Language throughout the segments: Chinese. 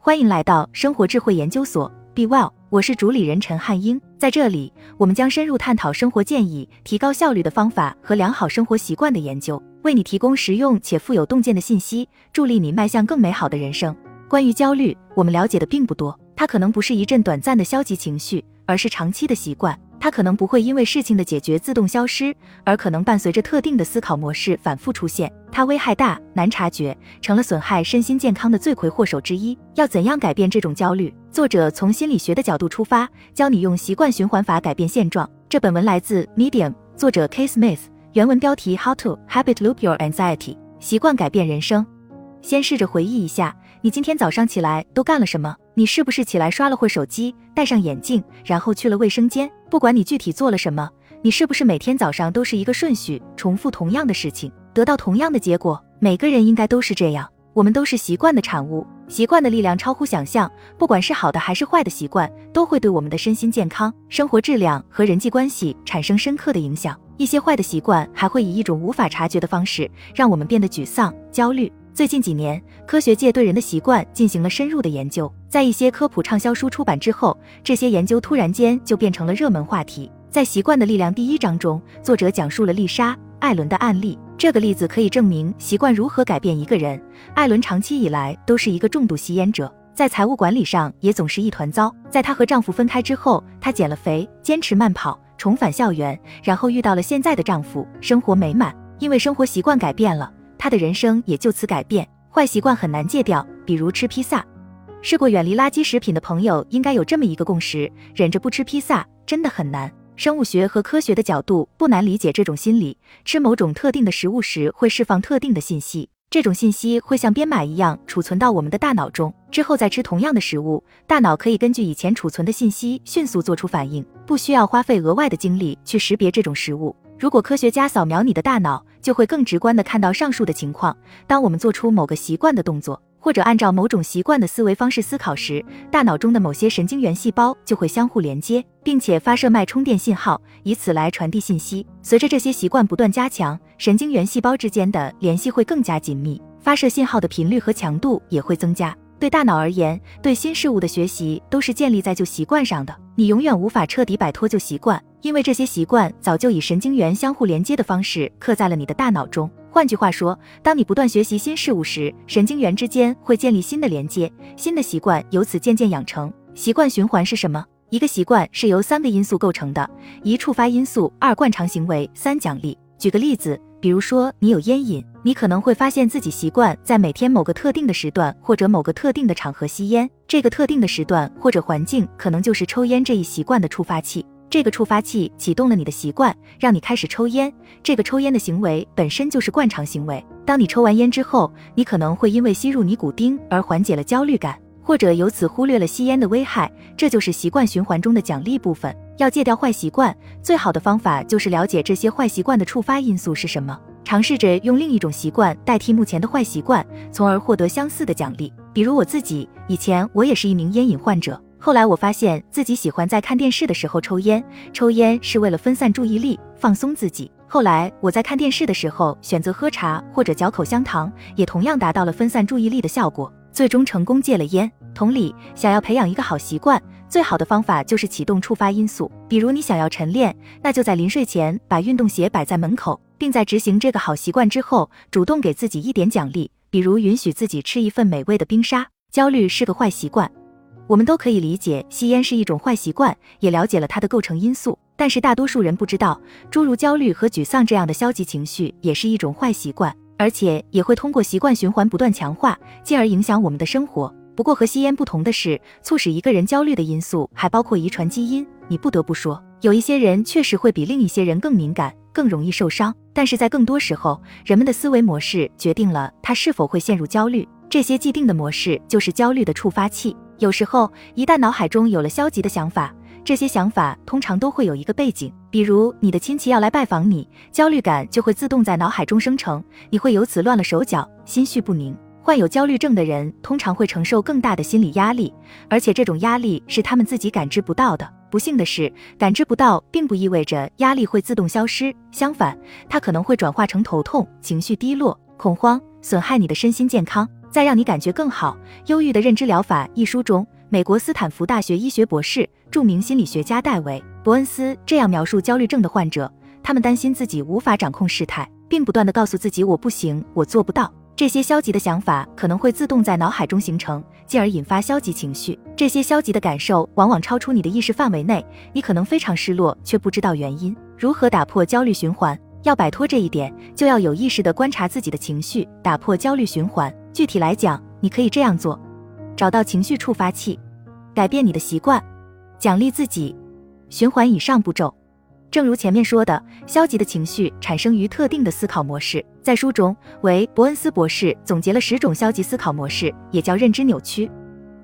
欢迎来到生活智慧研究所，Be Well，我是主理人陈汉英。在这里，我们将深入探讨生活建议、提高效率的方法和良好生活习惯的研究，为你提供实用且富有洞见的信息，助力你迈向更美好的人生。关于焦虑，我们了解的并不多，它可能不是一阵短暂的消极情绪，而是长期的习惯。它可能不会因为事情的解决自动消失，而可能伴随着特定的思考模式反复出现。它危害大，难察觉，成了损害身心健康的罪魁祸首之一。要怎样改变这种焦虑？作者从心理学的角度出发，教你用习惯循环法改变现状。这本文来自 Medium，作者 K Smith，原文标题 How to Habit Loop Your Anxiety，习惯改变人生。先试着回忆一下，你今天早上起来都干了什么？你是不是起来刷了会手机，戴上眼镜，然后去了卫生间？不管你具体做了什么，你是不是每天早上都是一个顺序，重复同样的事情，得到同样的结果？每个人应该都是这样。我们都是习惯的产物，习惯的力量超乎想象。不管是好的还是坏的习惯，都会对我们的身心健康、生活质量和人际关系产生深刻的影响。一些坏的习惯还会以一种无法察觉的方式，让我们变得沮丧、焦虑。最近几年，科学界对人的习惯进行了深入的研究。在一些科普畅销书出版之后，这些研究突然间就变成了热门话题。在《习惯的力量》第一章中，作者讲述了丽莎·艾伦的案例。这个例子可以证明习惯如何改变一个人。艾伦长期以来都是一个重度吸烟者，在财务管理上也总是一团糟。在她和丈夫分开之后，她减了肥，坚持慢跑，重返校园，然后遇到了现在的丈夫，生活美满。因为生活习惯改变了。他的人生也就此改变。坏习惯很难戒掉，比如吃披萨。试过远离垃圾食品的朋友应该有这么一个共识：忍着不吃披萨真的很难。生物学和科学的角度不难理解这种心理。吃某种特定的食物时会释放特定的信息，这种信息会像编码一样储存到我们的大脑中。之后再吃同样的食物，大脑可以根据以前储存的信息迅速做出反应，不需要花费额外的精力去识别这种食物。如果科学家扫描你的大脑，就会更直观地看到上述的情况。当我们做出某个习惯的动作，或者按照某种习惯的思维方式思考时，大脑中的某些神经元细胞就会相互连接，并且发射脉冲电信号，以此来传递信息。随着这些习惯不断加强，神经元细胞之间的联系会更加紧密，发射信号的频率和强度也会增加。对大脑而言，对新事物的学习都是建立在旧习惯上的。你永远无法彻底摆脱旧习惯，因为这些习惯早就以神经元相互连接的方式刻在了你的大脑中。换句话说，当你不断学习新事物时，神经元之间会建立新的连接，新的习惯由此渐渐养成。习惯循环是什么？一个习惯是由三个因素构成的：一、触发因素；二、惯常行为；三、奖励。举个例子。比如说，你有烟瘾，你可能会发现自己习惯在每天某个特定的时段或者某个特定的场合吸烟。这个特定的时段或者环境，可能就是抽烟这一习惯的触发器。这个触发器启动了你的习惯，让你开始抽烟。这个抽烟的行为本身就是惯常行为。当你抽完烟之后，你可能会因为吸入尼古丁而缓解了焦虑感，或者由此忽略了吸烟的危害。这就是习惯循环中的奖励部分。要戒掉坏习惯，最好的方法就是了解这些坏习惯的触发因素是什么，尝试着用另一种习惯代替目前的坏习惯，从而获得相似的奖励。比如我自己，以前我也是一名烟瘾患者，后来我发现自己喜欢在看电视的时候抽烟，抽烟是为了分散注意力，放松自己。后来我在看电视的时候选择喝茶或者嚼口香糖，也同样达到了分散注意力的效果，最终成功戒了烟。同理，想要培养一个好习惯。最好的方法就是启动触发因素，比如你想要晨练，那就在临睡前把运动鞋摆在门口，并在执行这个好习惯之后，主动给自己一点奖励，比如允许自己吃一份美味的冰沙。焦虑是个坏习惯，我们都可以理解吸烟是一种坏习惯，也了解了它的构成因素，但是大多数人不知道，诸如焦虑和沮丧这样的消极情绪也是一种坏习惯，而且也会通过习惯循环不断强化，进而影响我们的生活。不过和吸烟不同的是，促使一个人焦虑的因素还包括遗传基因。你不得不说，有一些人确实会比另一些人更敏感，更容易受伤。但是在更多时候，人们的思维模式决定了他是否会陷入焦虑。这些既定的模式就是焦虑的触发器。有时候，一旦脑海中有了消极的想法，这些想法通常都会有一个背景，比如你的亲戚要来拜访你，焦虑感就会自动在脑海中生成，你会由此乱了手脚，心绪不宁。患有焦虑症的人通常会承受更大的心理压力，而且这种压力是他们自己感知不到的。不幸的是，感知不到并不意味着压力会自动消失，相反，它可能会转化成头痛、情绪低落、恐慌，损害你的身心健康。再让你感觉更好。《忧郁的认知疗法》一书中，美国斯坦福大学医学博士、著名心理学家戴维·伯恩斯这样描述焦虑症的患者：他们担心自己无法掌控事态，并不断地告诉自己“我不行，我做不到”。这些消极的想法可能会自动在脑海中形成，进而引发消极情绪。这些消极的感受往往超出你的意识范围内，你可能非常失落，却不知道原因。如何打破焦虑循环？要摆脱这一点，就要有意识地观察自己的情绪，打破焦虑循环。具体来讲，你可以这样做：找到情绪触发器，改变你的习惯，奖励自己，循环以上步骤。正如前面说的，消极的情绪产生于特定的思考模式。在书中，为伯恩斯博士总结了十种消极思考模式，也叫认知扭曲。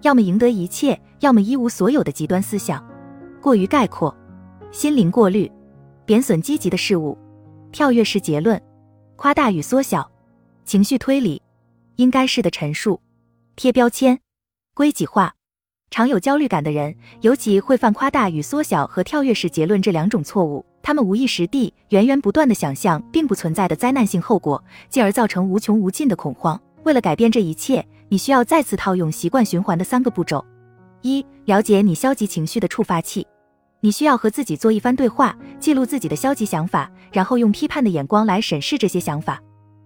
要么赢得一切，要么一无所有的极端思想，过于概括，心灵过滤，贬损积极的事物，跳跃式结论，夸大与缩小，情绪推理，应该是的陈述，贴标签，归己化。常有焦虑感的人，尤其会犯夸大与缩小和跳跃式结论这两种错误。他们无意识地、源源不断地想象并不存在的灾难性后果，进而造成无穷无尽的恐慌。为了改变这一切，你需要再次套用习惯循环的三个步骤：一、了解你消极情绪的触发器。你需要和自己做一番对话，记录自己的消极想法，然后用批判的眼光来审视这些想法。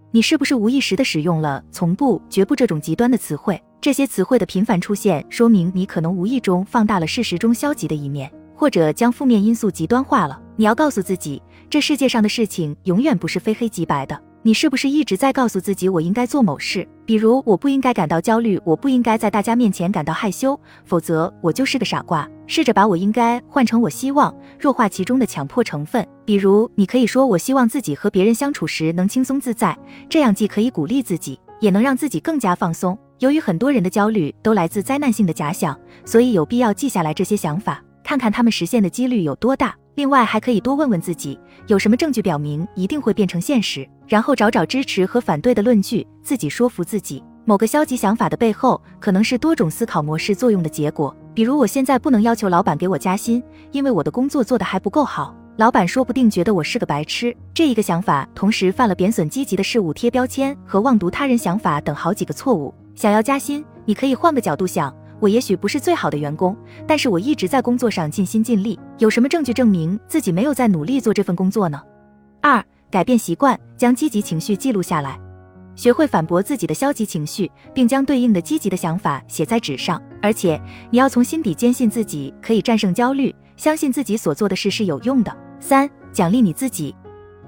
你是不是无意识地使用了“从不”“绝不”这种极端的词汇？这些词汇的频繁出现，说明你可能无意中放大了事实中消极的一面，或者将负面因素极端化了。你要告诉自己，这世界上的事情永远不是非黑即白的。你是不是一直在告诉自己，我应该做某事？比如，我不应该感到焦虑，我不应该在大家面前感到害羞，否则我就是个傻瓜。试着把我应该换成我希望，弱化其中的强迫成分。比如，你可以说，我希望自己和别人相处时能轻松自在，这样既可以鼓励自己，也能让自己更加放松。由于很多人的焦虑都来自灾难性的假想，所以有必要记下来这些想法，看看他们实现的几率有多大。另外，还可以多问问自己，有什么证据表明一定会变成现实，然后找找支持和反对的论据，自己说服自己。某个消极想法的背后，可能是多种思考模式作用的结果。比如，我现在不能要求老板给我加薪，因为我的工作做得还不够好。老板说不定觉得我是个白痴。这一个想法同时犯了贬损积极的事物、贴标签和妄读他人想法等好几个错误。想要加薪，你可以换个角度想，我也许不是最好的员工，但是我一直在工作上尽心尽力。有什么证据证明自己没有在努力做这份工作呢？二、改变习惯，将积极情绪记录下来，学会反驳自己的消极情绪，并将对应的积极的想法写在纸上。而且你要从心底坚信自己可以战胜焦虑，相信自己所做的事是有用的。三、奖励你自己。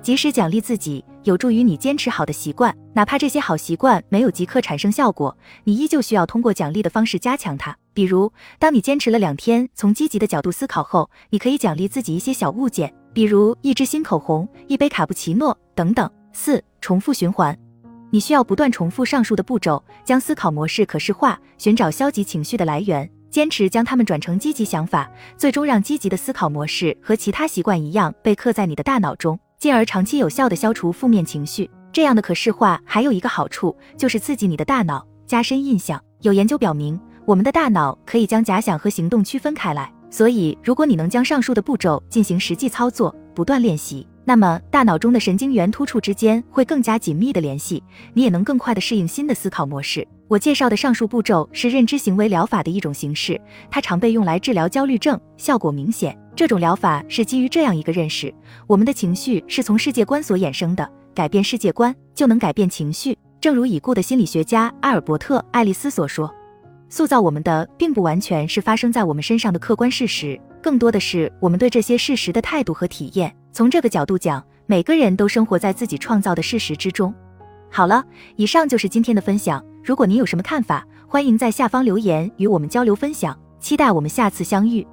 及时奖励自己，有助于你坚持好的习惯。哪怕这些好习惯没有即刻产生效果，你依旧需要通过奖励的方式加强它。比如，当你坚持了两天，从积极的角度思考后，你可以奖励自己一些小物件，比如一支新口红、一杯卡布奇诺等等。四、重复循环。你需要不断重复上述的步骤，将思考模式可视化，寻找消极情绪的来源，坚持将它们转成积极想法，最终让积极的思考模式和其他习惯一样被刻在你的大脑中。进而长期有效的消除负面情绪。这样的可视化还有一个好处，就是刺激你的大脑，加深印象。有研究表明，我们的大脑可以将假想和行动区分开来。所以，如果你能将上述的步骤进行实际操作，不断练习，那么大脑中的神经元突触之间会更加紧密的联系，你也能更快地适应新的思考模式。我介绍的上述步骤是认知行为疗法的一种形式，它常被用来治疗焦虑症，效果明显。这种疗法是基于这样一个认识：我们的情绪是从世界观所衍生的，改变世界观就能改变情绪。正如已故的心理学家阿尔伯特·爱丽丝所说，塑造我们的并不完全是发生在我们身上的客观事实，更多的是我们对这些事实的态度和体验。从这个角度讲，每个人都生活在自己创造的事实之中。好了，以上就是今天的分享。如果您有什么看法，欢迎在下方留言与我们交流分享。期待我们下次相遇。